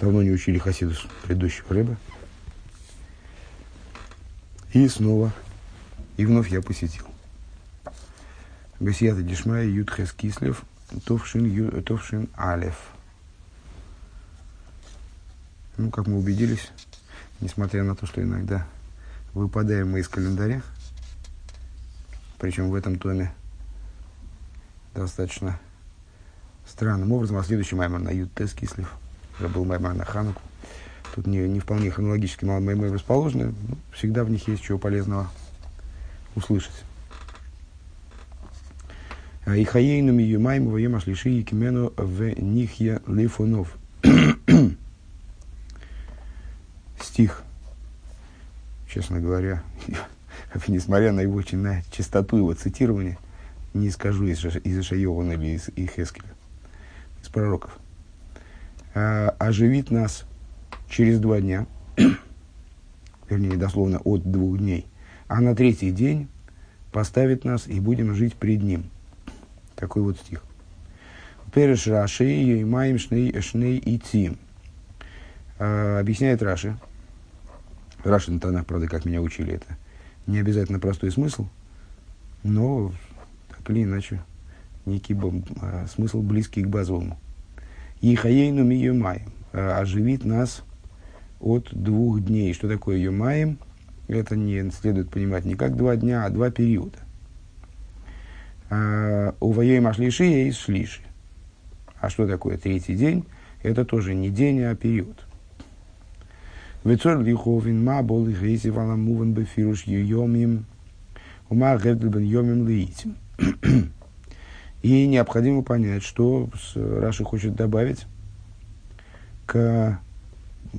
Давно не учили хасидус предыдущего рыба. И снова, и вновь я посетил. Бесията Дишмая Ютхес Кислев Товшин, Ю, Товшин Алев. Ну, как мы убедились, несмотря на то, что иногда выпадаем мы из календаря, причем в этом томе достаточно странным образом, а следующий маймер на Ютес Кислев, уже был маймер на Хануку, тут не, не вполне хронологически маймер расположены, но всегда в них есть чего полезного услышать. А и хаейнами юмаем воем ашлиши и кимену в нихья лифонов. Стих, честно говоря, несмотря на его на чистоту его цитирования, не скажу из, из Ишайована или из Ихескеля, из пророков. А, оживит нас через два дня, вернее, дословно от двух дней, а на третий день поставит нас и будем жить пред ним – такой вот стих. Переш Раши, Йоймаем Шней Шней и Тим. А, объясняет Раши. Раши на тонах, правда, как меня учили это. Не обязательно простой смысл, но так или иначе некий а, смысл близкий к базовому. И хаейну ми юмаем. А, оживит нас от двух дней. Что такое юмаем? Это не следует понимать не как два дня, а два периода. А, у воей машлиши есть шлиши. А что такое третий день? Это тоже не день, а период. Вецор лиховин ма бол их рейси валам муван бефируш йомим ума гердл йомим лиитим. И необходимо понять, что Раши хочет добавить к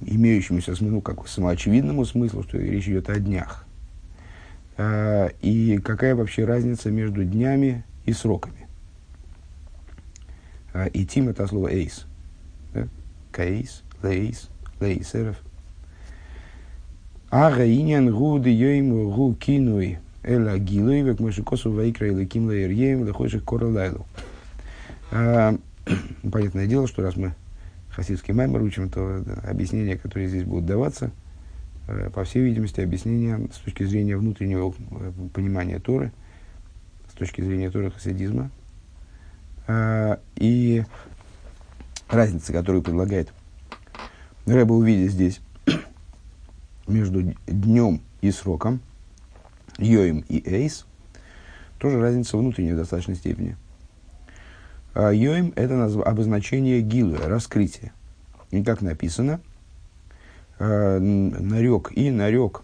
имеющемуся ну, как самоочевидному смыслу, что речь идет о днях. А, и какая вообще разница между днями и сроками. А, и тим это слово эйс. Да? Каэйс, лейс, лейсеров. Ага иньян гуды йоим гу кинуй эла гилуй век мышикосу вайкра или ким лейрьем лехойших королайлу. А, понятное дело, что раз мы хасидский маймер учим, то объяснения, которые здесь будут даваться – Э, по всей видимости, объяснение с точки зрения внутреннего э, понимания Торы, с точки зрения Торы хасидизма. Э, и разница, которую предлагает Рэба увидеть здесь между днем и сроком, Йоим и Эйс, тоже разница внутренняя в достаточной степени. Йоим – это обозначение гилы, раскрытия. И как написано – э, нарек и нарек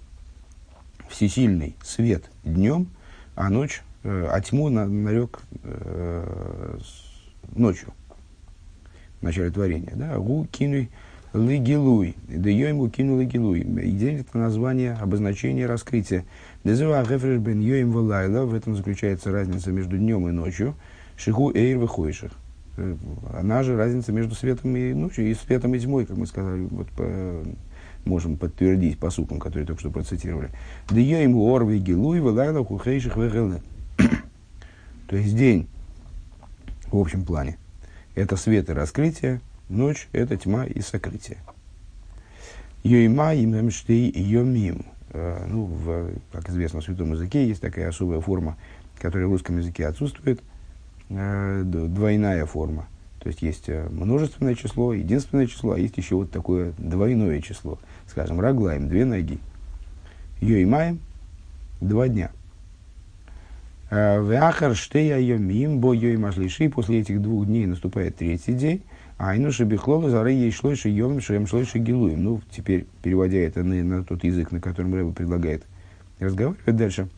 всесильный свет днем, а ночь, э, а тьму на, нарек э, ночью, в начале творения. Да? Гу лигилуй, да ему кинул лигилуй. И день это название, обозначение раскрытия. Дезева гефреш бен йоим валайла, в этом заключается разница между днем и ночью. Шиху эйр выходишь. Э, она же разница между светом и ночью, и светом и тьмой, как мы сказали вот, можем подтвердить по сукам, которые только что процитировали. Да я ему орви гилуй валайла хухейших вегелне. То есть день в общем плане. Это свет и раскрытие, ночь – это тьма и сокрытие. Йойма имем штей йомим. Э, ну, в, как известно, в святом языке есть такая особая форма, которая в русском языке отсутствует, э, двойная форма. То есть есть э, множественное число, единственное число, а есть еще вот такое двойное число – скажем, раглаем, две ноги. Йоймаем, два дня. А, Вяхар штея йомим, бо йоймашлиши, после этих двух дней наступает третий день, а ину шебихлола зары ей шлойши йомим шем шлойши гилуем. Ну, теперь, переводя это на, на тот язык, на котором Рэба предлагает разговаривать дальше,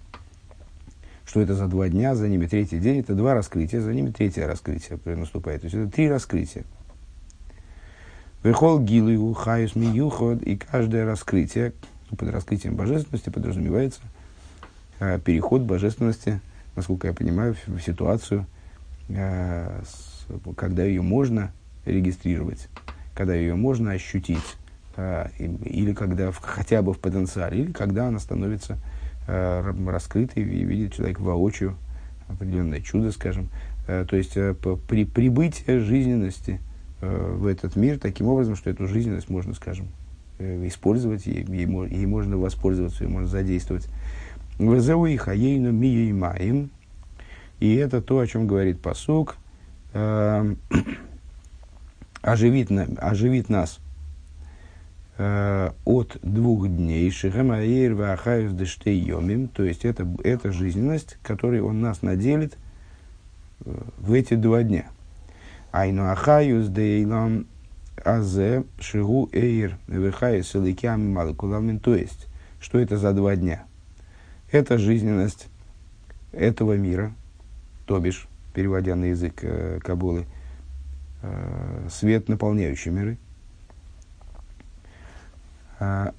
что это за два дня, за ними третий день, это два раскрытия, за ними третье раскрытие наступает. То есть это три раскрытия. Вехол гилу хаюс миюход, и каждое раскрытие, под раскрытием божественности подразумевается э, переход божественности, насколько я понимаю, в, ситуацию, э, когда ее можно регистрировать, когда ее можно ощутить, э, или когда хотя бы в потенциале, или когда она становится э, раскрытой и видит человек воочию определенное чудо, скажем. То есть при прибытии жизненности – в этот мир таким образом, что эту жизненность можно, скажем, использовать, ей, ей, ей можно воспользоваться, ее можно задействовать. Везеу и хаейну миеймаим. И это то, о чем говорит посук. Э, оживит, оживит нас э, от двух дней. Шихамаир вахаюс дештейомим. То есть это, это жизненность, которой он нас наделит э, в эти два дня. Айну ахаюс дейлам азе шигу эйр вехаюс эликям малакуламин. То есть, что это за два дня? Это жизненность этого мира, то бишь, переводя на язык э, Кабулы, э, свет, наполняющий миры. А,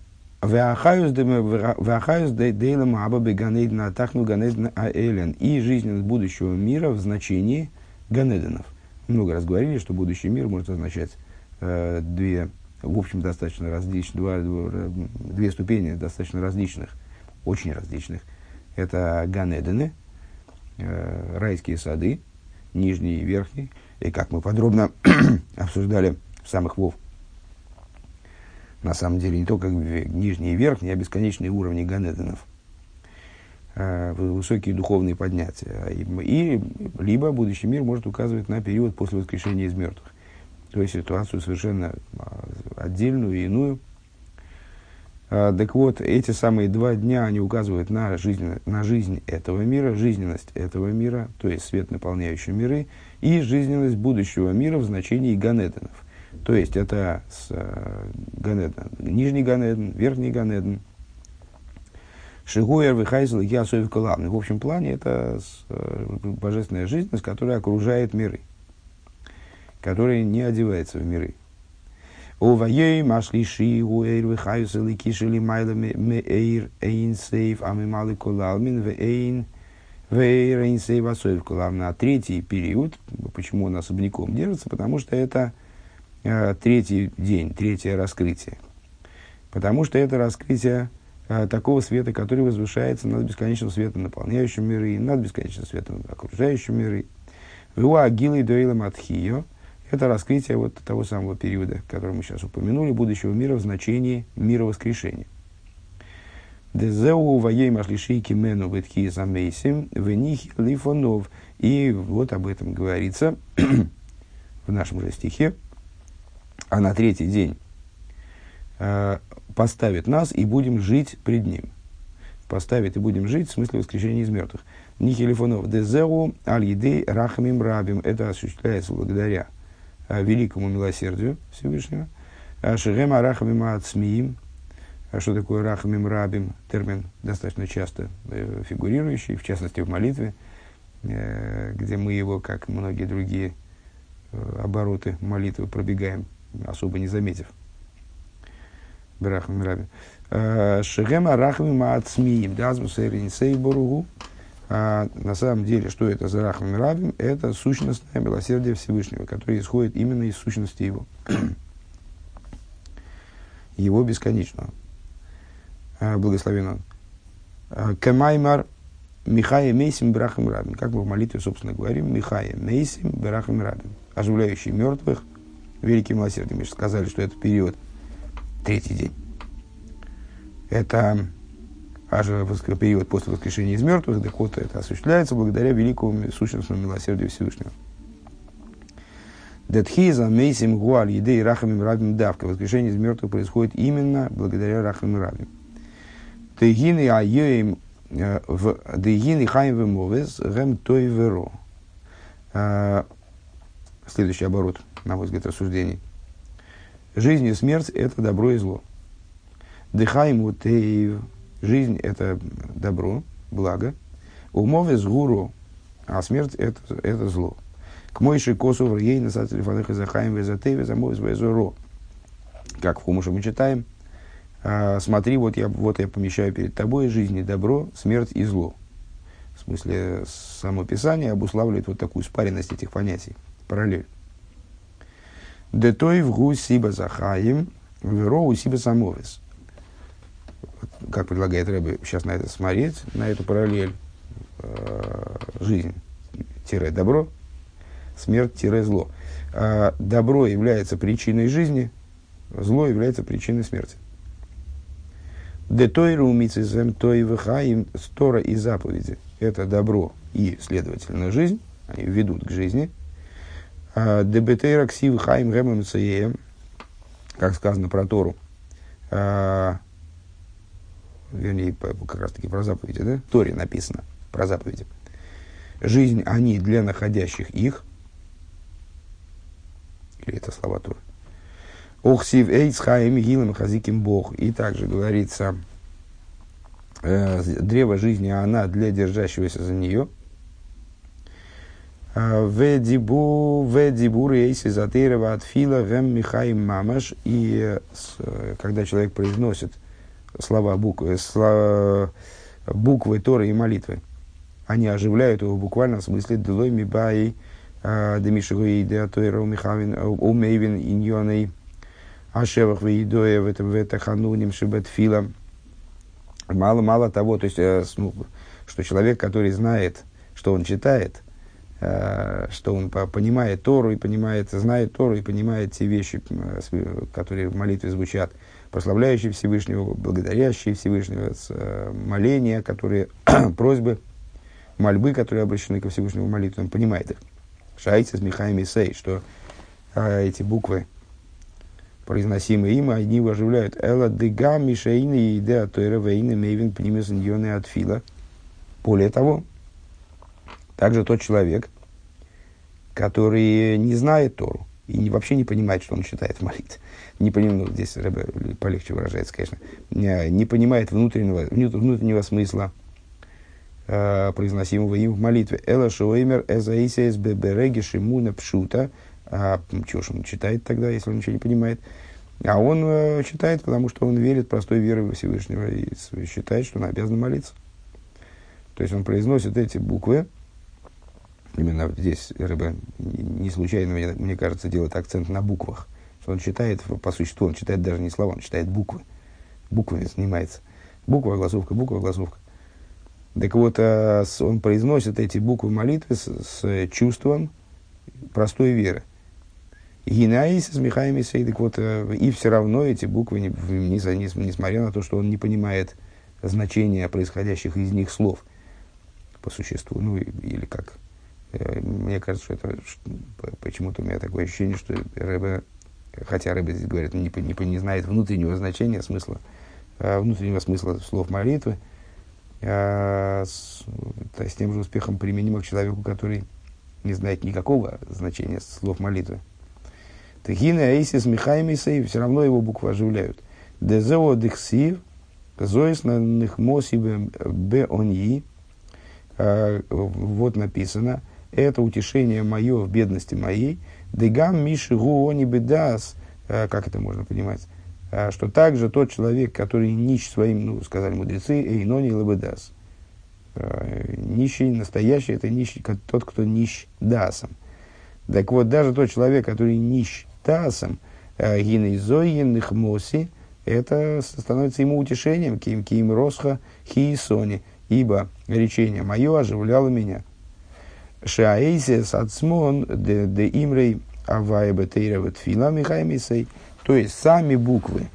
ганедна аэлен. И жизненность будущего мира в значении ганеденов. Много раз говорили, что будущий мир может означать э, две, в общем, достаточно различных, два, две ступени достаточно различных – очень различных. Это Ганедены, э, райские сады, нижний и верхний. И как мы подробно обсуждали в самых Вов, на самом деле не только нижний и верхний, а бесконечные уровни Ганеденов э, высокие духовные поднятия. И, и либо будущий мир может указывать на период после воскрешения из мертвых. То есть ситуацию совершенно а, отдельную и иную, так вот, эти самые два дня, они указывают на жизнь, на жизнь этого мира, жизненность этого мира, то есть свет, наполняющий миры, и жизненность будущего мира в значении Ганеденов. То есть это с, э, Ганеден, нижний Ганеден, верхний Ганеден. Шигуэр, Вихайзел, Ясоев, Калавный. В общем плане это э, божественная жизненность, которая окружает миры, которая не одевается в миры. Увayei машлиши уэйр вихаюс эликишели майла меэйр эйн сейв амималы колалмин вэйн вэйр эйн сейв асоев колалмин. А третий период, почему он особняком держится, потому что это э, третий день, третье раскрытие. Потому что это раскрытие э, такого света, который возвышается над бесконечным светом, наполняющим миры, над бесконечным светом, окружающим миры. Вуа агилой дуэйлам атхио – это раскрытие вот того самого периода, который мы сейчас упомянули, будущего мира в значении мира воскрешения. Дезеу воей машлиши кимену витки замейсим вених лифонов. И вот об этом говорится в нашем же стихе. А на третий день э, поставит нас и будем жить пред ним. Поставит и будем жить в смысле воскрешения из мертвых. Нихелифонов дезеу аль-едей рахамим рабим. Это осуществляется благодаря великому милосердию Всевышнего. Э, Шерем Арахамим Ацмиим. А что такое Рахамим Рабим? Термин достаточно часто э, фигурирующий, в частности в молитве, где мы его, как многие другие обороты молитвы, пробегаем, особо не заметив. Брахамим Рабим. Шерем Арахамим Ацмиим. Дазмус Эринсей Боругу. А на самом деле, что это за Рахман Рабим? Это сущностное милосердие Всевышнего, которое исходит именно из сущности Его. его бесконечного. А, благословен он. А, Кемаймар Михая Мейсим Брахам Рабин. Как мы в молитве, собственно, говорим, Михая Мейсим Брахам Рабин. Оживляющий мертвых великим милосердием. Мы же сказали, что это период, третий день. Это аж период после воскрешения из мертвых, вот это осуществляется благодаря великому сущностному милосердию Всевышнего. Детхиза мейсим гуаль едей рахамим рабим давка. Воскрешение из мертвых происходит именно благодаря рахамим рабим. Тегины айоим э, в дегины хайм вемовес гем той веро. Э, следующий оборот, на мой взгляд, рассуждений. Жизнь и смерть – это добро и зло. Дыхаем утеев Жизнь – это добро, благо. Умове с гуру, а смерть это, – это зло. К мойши косу в ей на сателефаных захаем везатеве замой зро. Как в Хумуше мы читаем, а, смотри, вот я, вот я помещаю перед тобой жизнь и добро, смерть и зло. В смысле, само Писание обуславливает вот такую спаренность этих понятий, параллель. Детой в гу сиба захаем, веро у сиба самовес как предлагает Рэбе сейчас на это смотреть, на эту параллель, э, жизнь-добро, смерть-зло. А добро является причиной жизни, зло является причиной смерти. Детойру мицизем той стора и заповеди. Это добро и, следовательно, жизнь. Они ведут к жизни. А Дебетейра ксив гэмэм как сказано про Тору. А, вернее, как раз таки про заповеди, да? В Торе написано про заповеди. Жизнь они для находящих их. Или это слова Торы. Охсив эйц хаим гилем хазиким бог. И также говорится, э, древо жизни, она для держащегося за нее. А, Ведибу, ведибу рейси затырова от фила гем михаим мамаш. И э, когда человек произносит слова буквы, слова, буквы Торы и молитвы, они оживляют его буквально в смысле «Делой мибай демишигуи деатуэра умейвин иньоней ашевах веидоя в этом ветахануним шибетфилам». Мало-мало того, то есть, э, ну, что человек, который знает, что он читает, э, что он понимает Тору и понимает, знает Тору и понимает те вещи, которые в молитве звучат, прославляющие Всевышнего, благодарящие Всевышнего, моления, которые, просьбы – мольбы, которые обращены ко Всевышнему молитве, он понимает их. Шайцы с Михаем Сей, что а, эти буквы, произносимые им, они его оживляют. Эла дега мишаина и идея тойра вейна мейвин пнимес от фила. Более того, также тот человек, который не знает Тору и вообще не понимает, что он читает в молитве. Не понимает, здесь Рэбе полегче выражается, конечно, не, не понимает внутреннего, внутреннего смысла э, произносимого им в молитве. Эла шоэмер эзаисес бебереги шимуна пшута. А чего ж он читает тогда, если он ничего не понимает? А он э, читает, потому что он верит простой верой во Всевышнего и считает, что он обязан молиться. То есть он произносит эти буквы, именно здесь рыба не случайно, мне, мне кажется, делает акцент на буквах. Что он читает, по существу, он читает даже не слова, он читает буквы. Буквами занимается. Буква, огласовка, буква, огласовка. Так вот, э, он произносит эти буквы молитвы с, с чувством простой веры. Гинаис с Михаем так вот, э, и все равно эти буквы, несмотря на то, что он не понимает значения происходящих из них слов по существу, ну или как. Э, мне кажется, что это почему-то у меня такое ощущение, что Рэбе, хотя Рэбе здесь говорит, не, не, не знает внутреннего значения, смысла, внутреннего смысла слов молитвы, а, с, с тем же успехом применимо к человеку, который не знает никакого значения слов молитвы. Тахина Эйсис Михаймисей, все равно его буквы оживляют. Дезео дексив, зоис на них мосибе бе оньи. А, вот написано, это утешение мое в бедности моей. Дегам миши гуони бедас. А, как это можно понимать? А, что также тот человек, который нищ своим, ну, сказали мудрецы, эйнони лабедас. А, нищий, настоящий, это нищий, тот, кто нищ дасом. Так вот, даже тот человек, который нищ дасом, а, гинейзоин их моси, это становится ему утешением, ким ким росха хиисони, ибо речение мое оживляло меня. Шаэйсес ацмон де, де имрей авая бетейра ветфила михаймисей – то есть сами буквы,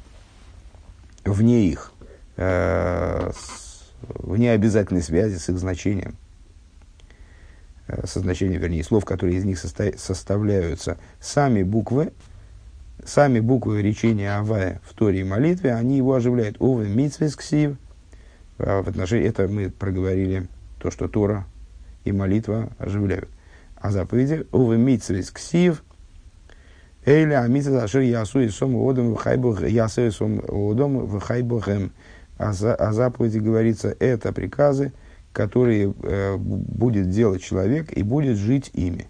вне их, э, с, вне обязательной связи с их значением, э, со значением, вернее, слов, которые из них состо, составляются, сами буквы, сами буквы речения Авая в Торе и молитве, они его оживляют. Ове митсвес ксив. А в отношении, это мы проговорили, то, что Тора и молитва оживляют. А заповеди Ове митсвес ксив – Эйля амица ашер ясу и сом одом в хайбух ясу и сом одом в хайбухем. А, а заповеди говорится, это приказы, которые э, будет делать человек и будет жить ими.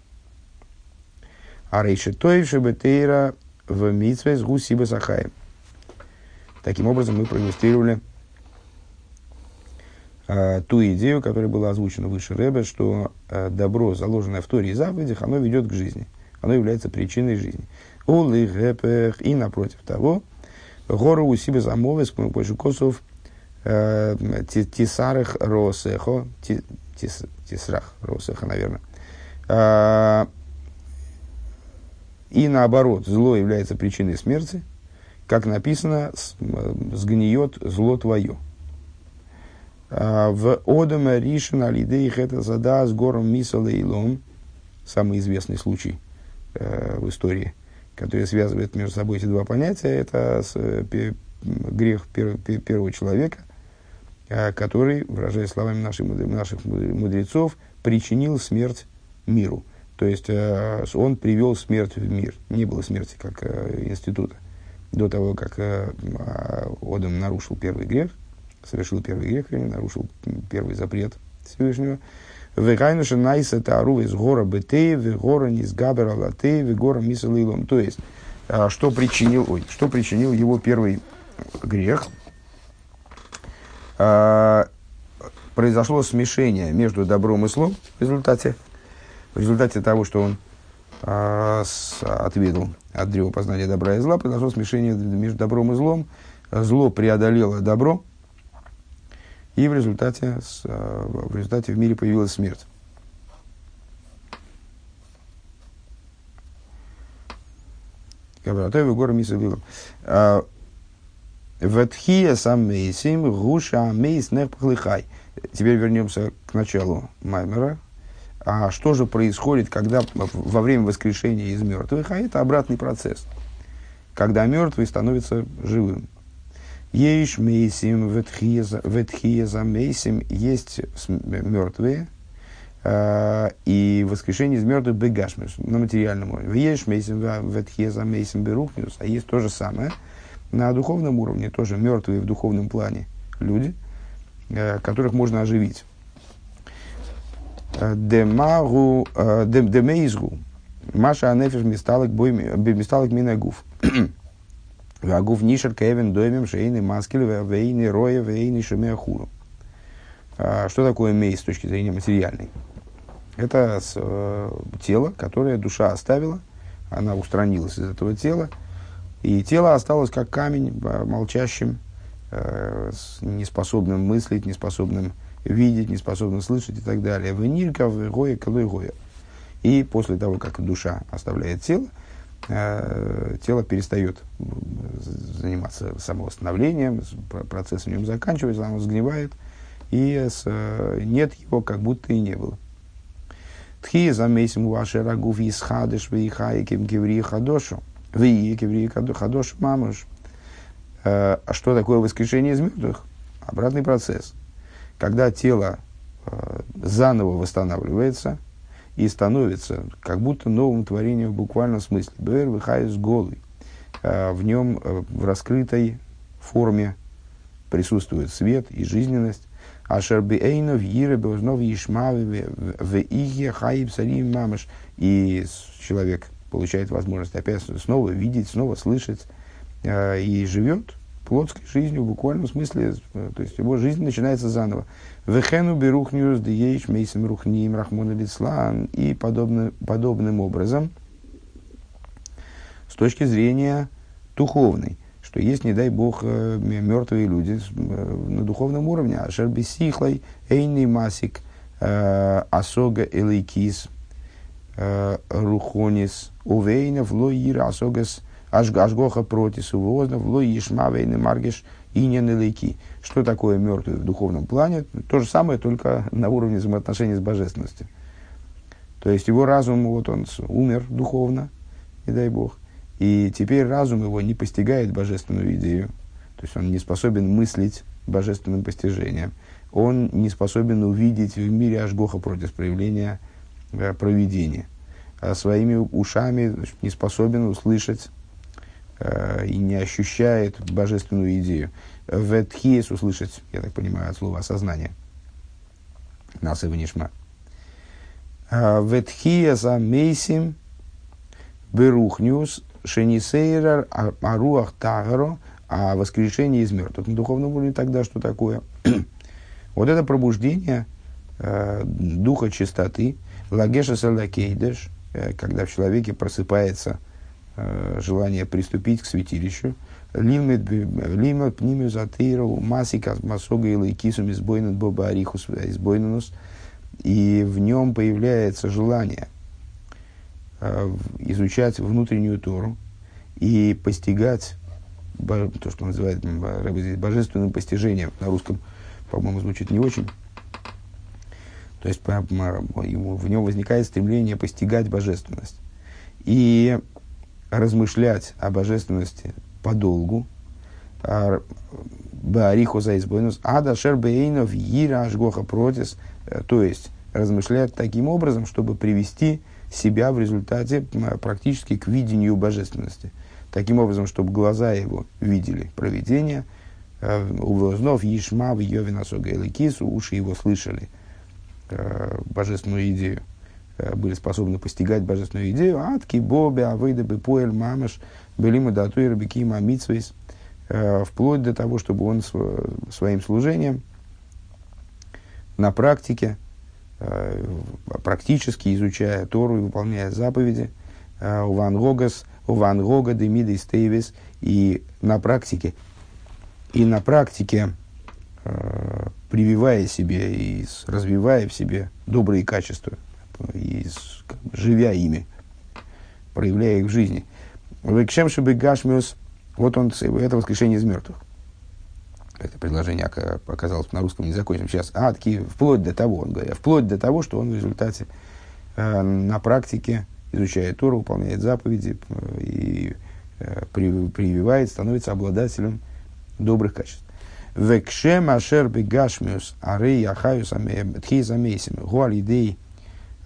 А рейши тоевши бетейра в митве с гусиба сахаем. Таким образом, мы проиллюстрировали ту идею, которая была озвучена выше Рэбе, что э, добро, заложенное в Торе и заповедях, оно ведет к жизни оно является причиной жизни. И напротив того, гору у себя замовы, помощью косов, э, тисарах росехо, тисрах росеха, наверное, э, И наоборот, зло является причиной смерти, как написано, сгниет зло твое. В Одаме Ришин Алидеих это зада с гором Мисала и самый известный случай э, в истории, который связывает между собой эти два понятия, это э, грех пер, пер, первого человека, э, который, выражаясь словами наших, наших мудрецов, причинил смерть миру. То есть он привел смерть в мир. Не было смерти как института. До того, как а, Одам нарушил первый грех, совершил первый грех, нарушил первый запрет Всевышнего. Векайнуша найса тару из гора бетей, гора низгабер алатей, гора мисалилом. То есть, а, что причинил, ой, что причинил его первый грех? А, произошло смешение между добром и злом в результате, в результате того, что он а, с, отведал от древа познания добра и зла, произошло смешение между добром и злом. Зло преодолело добро, и в результате, э, в результате в мире появилась смерть. Кабратоева гора Мисалилом. А, Ветхия сам мейсим гуша мейс нехпахлихай. Теперь вернемся к началу Маймера. А что же происходит, когда во время воскрешения из мертвых? А это обратный процесс. Когда мертвый становится живым. Ейш мейсим ветхиеза мейсим есть мертвые, э, и воскрешение из мертвых бегашмиш на материальном уровне. Ейш мейсим ветхиеза мейсим берухниус, а есть то же самое на духовном уровне, тоже мертвые в духовном плане люди, э, которых можно оживить. Э, демагу, демейзгу, Маша анефиш мисталок минагуф. Вагув нишер кевин доймем шейны маскель вейны роя вейны шемеахуру. А, что такое мей с точки зрения материальной? Это с, э, тело, которое душа оставила, она устранилась из этого тела, и тело осталось как камень, молчащим, э, неспособным мыслить, неспособным видеть, неспособным слышать и так далее. Венирка, гоя, колой гоя. И после того, как душа оставляет тело, тело перестает заниматься самовосстановлением, процесс в нем заканчивается, оно сгнивает, и э, нет его, как будто и не было. Тхи замесим ваши рагув исхадыш вейхаиким кеври хадошу. Вии кеври хадош мамуш. Э, а что такое воскрешение из мертвых? Обратный процесс. Когда тело заново восстанавливается, и становится как будто новым творением в буквальном смысле. Бэр выхайс голый. А, в нем э, в раскрытой форме присутствует свет и жизненность. Ашер биэйнов йире безнов ишмави в ихе хаиб сарим мамаш. И человек получает возможность опять снова видеть, снова слышать э, и живет плотской жизнью в буквальном смысле, э, то есть его жизнь начинается заново. Вехену берухниус диеш мейсим рухним рахмон лислан и подобно, подобным образом с точки зрения духовной, что есть, не дай бог, э, мертвые люди э, на духовном уровне, а шербисихлай эйный масик асога элейкис рухонис увейнов лоир асогас Ашгоха протис увознов, ло ешмавейны маргиш и не Что такое мертвый в духовном плане? То же самое, только на уровне взаимоотношений с божественностью. То есть его разум, вот он умер духовно, не дай бог, и теперь разум его не постигает божественную идею. То есть он не способен мыслить божественным постижением. Он не способен увидеть в мире Ашгоха против проявления э, проведения. А своими ушами не способен услышать и не ощущает божественную идею. Ветхиес услышать, я так понимаю, от слова осознание. Нас и вынишма. «Э, Ветхиес амейсим берухнюс шенисейрар аруах тагаро, а воскрешение из мертвых. На духовном уровне тогда что такое? вот это пробуждение э, духа чистоты, лагеша салакейдеш, э, когда в человеке просыпается Э, желание приступить к святилищу. Лимат пнимю затейру масика масога и лайкисум избойнен боба арихус избойненус. И в нем появляется желание изучать внутреннюю Тору и постигать то, что называют божественным постижением. На русском, по-моему, звучит не очень. То есть ему, в нем возникает стремление постигать божественность. И размышлять о божественности подолгу, Баариху за избойнус, ада шербейнов ира ашгоха протис, э, то есть размышлять таким образом, чтобы привести себя в результате практически к видению божественности. Таким образом, чтобы глаза его видели провидение, э, у вознов Ешма в Йовина Согайликису, уши его слышали э, божественную идею, были способны постигать божественную идею, атки, боби, авейда, бепоэль, мамаш, белима, датуир, бекима, митсвейс – Э, вплоть до того, чтобы он своим служением на практике, э, практически изучая Тору и выполняя заповеди, э, у Ван Гогас, у Ван Гога, Демида Стейвис, и на практике, и на практике прививая себе и развивая в себе добрые качества, и живя ими, проявляя их в жизни. Векшем шебе гашмиус вот он, это воскрешение из мертвых. Это предложение оказалось на русском незаконченным. Сейчас адки, вплоть до того, он говорит, вплоть до того, что он в результате э, на практике изучает Тору, выполняет заповеди э, и э, прививает, становится обладателем добрых качеств. Векшем ашер бегашмиус арей ахаюс тхиз амейсим гуалидей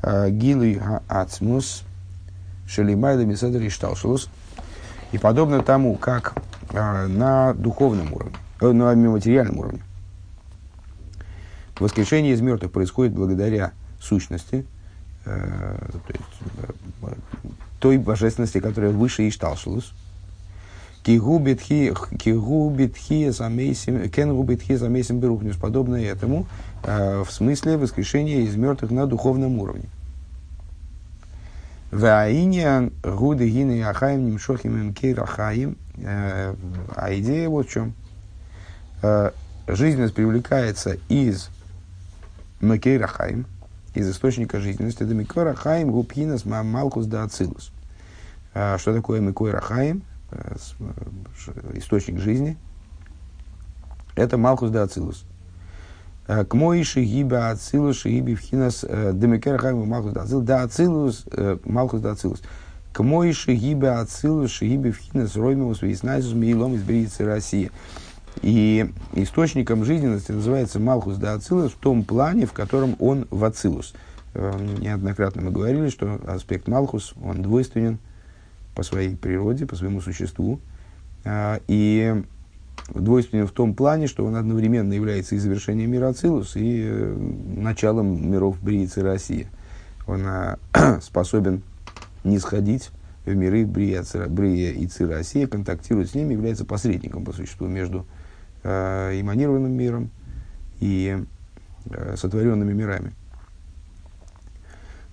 гилуй ацмус шелимайда мисадр ишталшулус и подобно тому, как э, на духовном уровне, э, на материальном уровне, воскрешение из мертвых происходит благодаря сущности, э, то есть, э, той божественности, которая выше Ишталшилус, Кигубитхи замейсим берухнюс, подобное этому, э, в смысле воскрешения из мертвых на духовном уровне. Ваиниан гуды гины ахаем нимшохим им. Э, а идея вот в чем. Э, жизненность привлекается из макейрахаим, из источника жизненности. Это микорахаим губхинас малкус да ацилус. Что такое микойрахаим? Источник жизни. Это малкус да ацилус. Э, к моиши гиба ацилус шииби вхинас э, демекер хайму малхус да ацилус да ацилус э, малхус да ацилус к моиши гиба ацилус шииби вхинас роймус виснайсус мейлом из бриицы России и источником жизненности называется Малхус да Ацилус в том плане, в котором он в Ацилус. Неоднократно мы говорили, что аспект Малхус, он двойственен по своей природе, по своему существу. И двойственен в том плане, что он одновременно является и завершением мира Ацилус, и э, началом миров Бриицы России. Он э, способен не сходить в миры Брия, и Ци России, контактирует с ними, является посредником по существу между э, эманированным миром и э, сотворенными мирами.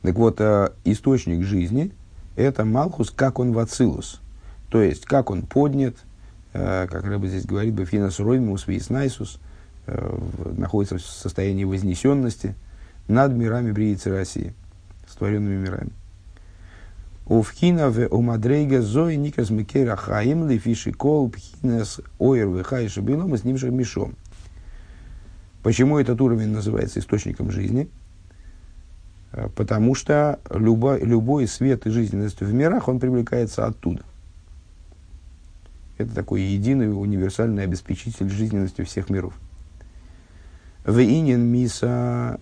Так вот, э, источник жизни – это Малхус, как он в Ацилус. То есть, как он поднят, Э, как Рэба здесь говорит, Бефинас Роймус Виснайсус, э, находится в состоянии вознесенности над мирами Бриицы России, створенными мирами. Увхина в умадрейга зои никас микера хаим лифиши кол пхинас ойр вехайши билом с ним же мишом. Почему этот уровень называется источником жизни? Э, потому что любой, любой свет и жизненность в мирах, он привлекается оттуда – это такой единый универсальный обеспечитель жизненности всех миров. Вейнин миса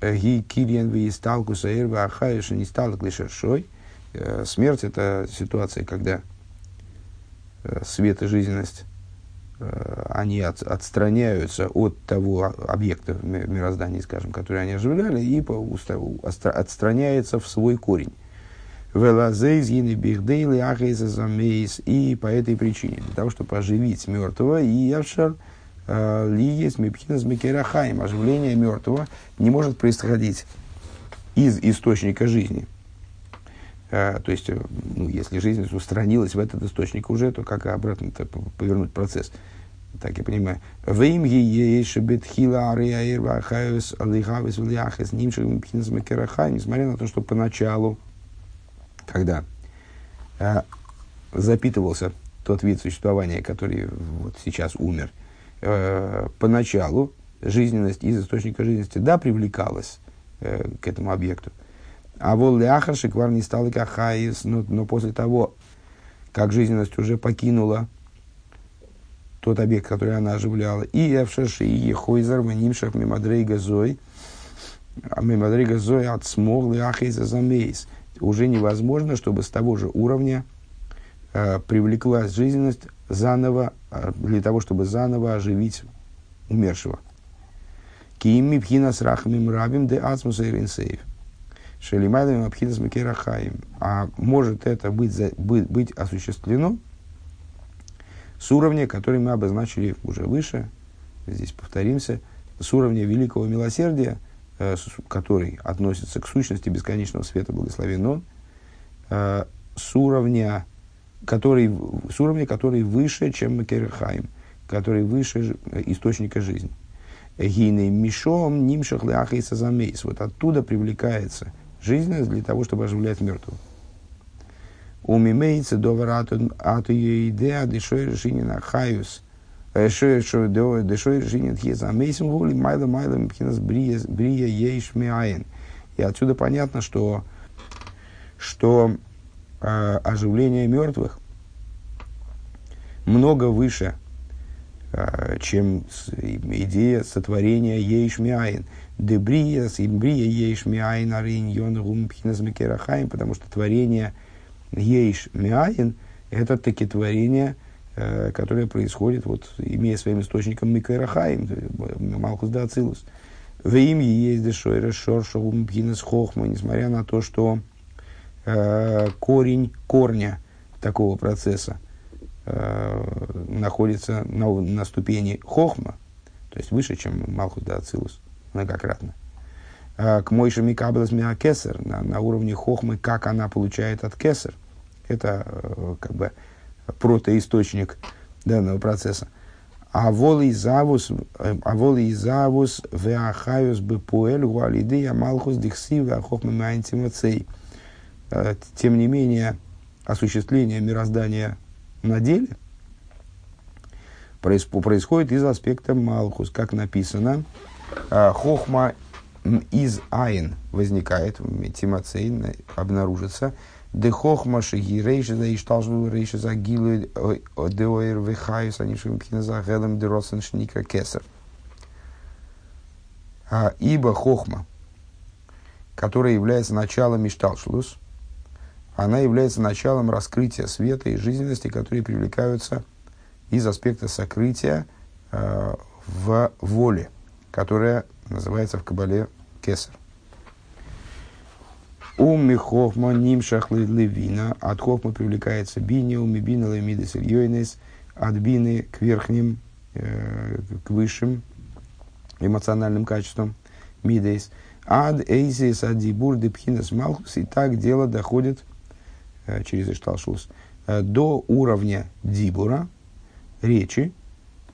э, ги кириен виисталкуса эрва ахаиша не стала клишершой. Э, смерть – это ситуация, когда свет и жизненность они от, отстраняются от того объекта в мироздании, скажем, который они оживляли, и по, отстраняется в свой корень. И по этой причине, для того, чтобы оживить мертвого, и явшар э, ли есть мипхинас микерахаим, оживление мертвого не может происходить из источника жизни. Э, то есть, э, ну, если жизнь устранилась в этот источник уже, то как обратно повернуть процесс? Так я понимаю. Микерахаим, несмотря на то, что поначалу когда э, запитывался тот вид существования, который вот сейчас умер, э, поначалу жизненность из источника жизненности, да, привлекалась э, к этому объекту. А вол ляхар шиквар не стал кахаис, но, но после того, как жизненность уже покинула тот объект, который она оживляла, и эвшаши, и хойзар, ванимшах, мимадрейга зой, а мимадрейга зой от смог ляхайза замейс. Уже невозможно, чтобы с того же уровня э, привлеклась жизненность заново, э, для того, чтобы заново оживить умершего. Кими пхина с рахмим рабим де ацмуса иринсейв. Шелимайдами абхинас макерахаим. А может это быть, быть, быть осуществлено с уровня, который мы обозначили уже выше, здесь повторимся, с уровня великого милосердия, э, который относится к сущности бесконечного света благословен э, с уровня, который, с уровня, который выше, чем Макерахаим, который выше источника жизни. Гины мишом нимшах ляхайса замейс. Вот оттуда привлекается жизненность для того, чтобы оживлять мертвого. Умимейца ату ее идея дешой решение на хаюс. Дешой решение тхе замейсим воли майла майла мпхинас брия ейш миаин. И отсюда понятно, что, что э, оживление мертвых много выше а, чем идея сотворения ейшмиаин. Дебрия, имбрия ейшмиаин, арин, йон, гумпхинас микерахаим, потому что творение ейшмиаин – это таки творение, э, которое происходит, вот, имея своим источником микерахаим, Малхус да Ацилус. В имя есть дешойра шорша гумпхинас хохма, несмотря на то, что э, корень корня такого процесса – э, находится на, на ступени хохма, то есть выше, чем Малхус да Ацилус, многократно. А, к Мойше Микаблас Миакесер, на, на уровне хохмы, как она получает от кесер. Это э, как бы протоисточник данного процесса. А волы завус, э, а волы завус веахаюс бепуэль гуалидея малхус дихси веахохма майнтимацей. Э, тем не менее, осуществление мироздания на деле. Происходит из аспекта Малхус, как написано, а, хохма из айн возникает, тимацейн обнаружится, де хохма шиги рейши за ишталжву рейши за гилу деоир вихаюс анишим пхина за гелем де шника кесар. А, ибо хохма, которая является началом Ишталшлус, она является началом раскрытия света и жизненности, которые привлекаются из аспекта сокрытия э, в воле, которая называется в Кабале кесар. Уми хохма нимшах левина, от хохма привлекается бини, уми бина лемидес ильёйнес, от бины к верхним, э, к высшим эмоциональным качествам, мидейс. Ад эйзис адибур депхинес малхус, и так дело доходит через Ишталшус, э, до уровня дибура, речи,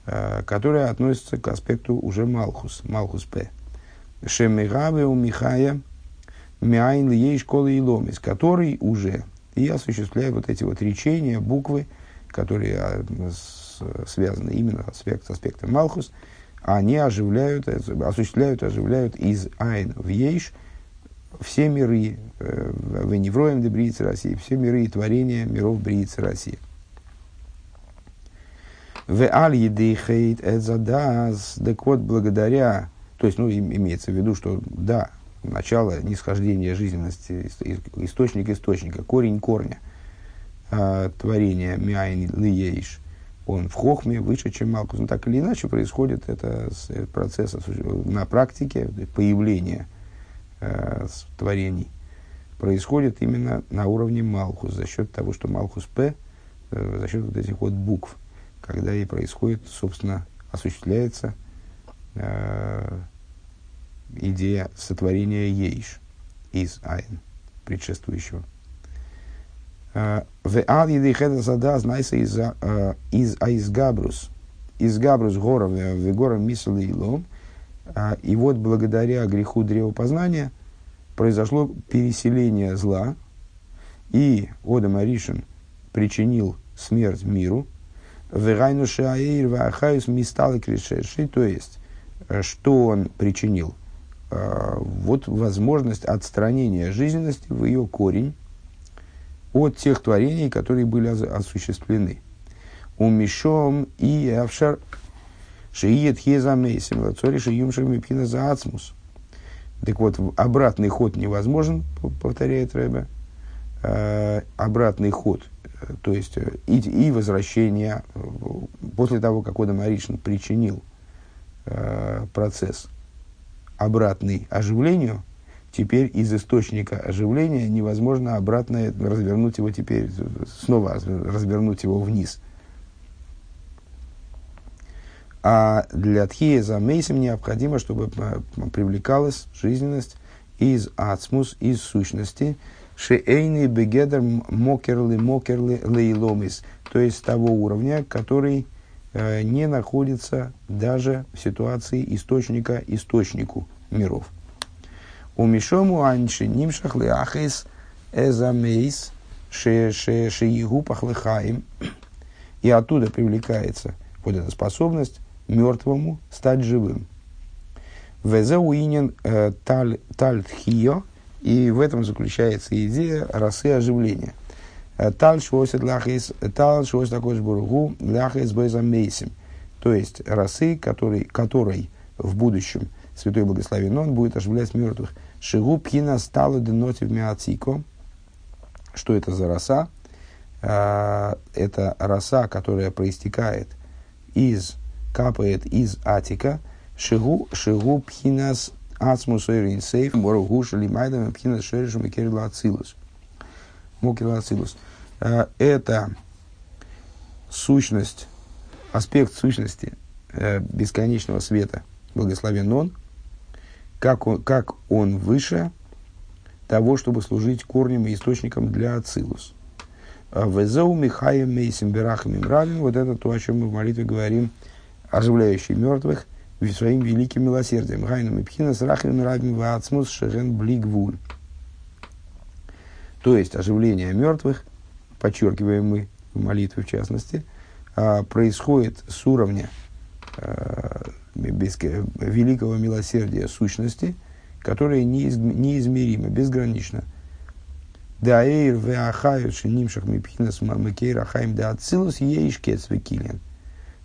э, которая относится к аспекту уже Малхус, Малхус П. Шемигаве у Михая Мяйн ей школы и ломис, который уже и осуществляет вот эти вот речения, буквы, которые связаны именно с аспект, аспектом Малхус, они оживляют, осуществляют, оживляют из Айн в Ейш – все миры, э, в Невроем де Бриицы России, все миры и творения миров Бриицы России. В аль едейхейт эдзадаз, так вот, благодаря, то есть, ну, имеется в виду, что да, начало нисхождения жизненности, источник источника, корень корня э, творения Мяйн Лиейш, он в хохме выше, чем Малкус. Ну, так или иначе происходит это процесс на практике появления э, творений происходит именно на уровне Малхус, за счет того, что Малхус П, э, за счет вот этих вот букв, когда и происходит, собственно, осуществляется э, идея сотворения Ейш из Айн, предшествующего. Э, в ад еды хеда сада знайся из, из Айсгабрус, из Габрус гора в гора мисл и и вот благодаря греху древопознания произошло переселение зла и Одам Аришин причинил смерть миру, то есть, э, что он причинил? Э, вот возможность отстранения жизненности в ее корень от тех творений, которые были осуществлены. У Мишом и Авшар Шиет Хезамейсим, Лацори Шиюмшим Мипхина Заацмус. Так вот, обратный ход невозможен, повторяет Рэбе. Э, обратный ход, то есть и, и возвращение, после того, как Одам Аришин причинил процесс обратный оживлению, теперь из источника оживления невозможно обратно развернуть его теперь, снова развернуть его вниз. А для тхия за мейсом необходимо, чтобы привлекалась жизненность из ацмус, из сущности, шеэйный бегедер мокерли мокерли лейломис, то есть того уровня, который э, не находится даже в ситуации источника источнику миров. У Мишому Анши Нимшах Леахис Эзамейс Шеегу Пахлыхаим. И оттуда привлекается вот эта способность мертвому стать живым. Везеуинен э, Тальтхио, и в этом заключается идея расы оживления. Э, таль швосит лахис, таль швосит такой бургу лахис мейсим. То есть расы, который, которой в будущем Святой Благословен он будет оживлять мертвых. Шигу пхина стала денотив миацико. Что это за роса? А, это роса, которая проистекает из, капает из атика. Шигу, шигу пхинас ацмус сейф, борогу шалимайдам пхинас шеришем и керила ацилус. Мокерла ацилус. А, это сущность, аспект сущности э, бесконечного света, благословен он – как он, как он выше того, чтобы служить корнем и источником для Ацилус. А Везеу Михаем Мейсим Берахам Имравим, вот это то, о чем мы в молитве говорим, оживляющий мертвых своим великим милосердием. Гайном и Пхина с Рахим Имравим Ваацмус Шерен Блигвуль. То есть оживление мертвых, подчеркиваем мы в молитве в частности, а, происходит с уровня без, великого милосердия сущности, которое неиз, неизмеримо, безгранично. Даэйр веахаю шинимшах мипхинас макейр ахаим да ацилус ейшкец векилен.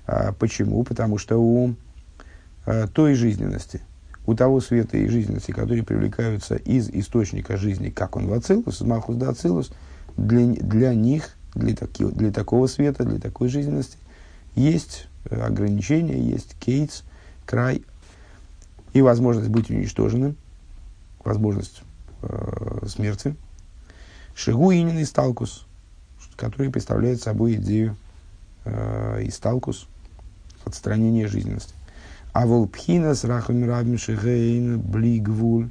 А почему? Потому что у а, той жизненности, у того света и жизненности, которые привлекаются из источника жизни, как он в ацилус, из махус да ацилус, для, для них, для, таки, для такого света, для такой жизненности, есть э, ограничения, есть кейтс, край и возможность быть уничтоженным, возможность э, смерти. Шигу и сталкус, который представляет собой идею э, сталкус отстранения жизненности. А волпхина с рахами рабим шигейн блигвуль,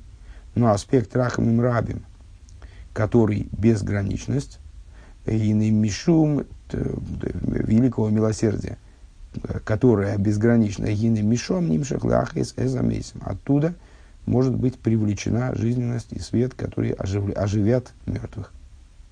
но ну, аспект рахамим рабим, который безграничность, и мишум великого милосердия – которая безгранична гины мишом нимшах лахис эзамейсим. Оттуда может быть привлечена жизненность и свет, которые оживят мертвых.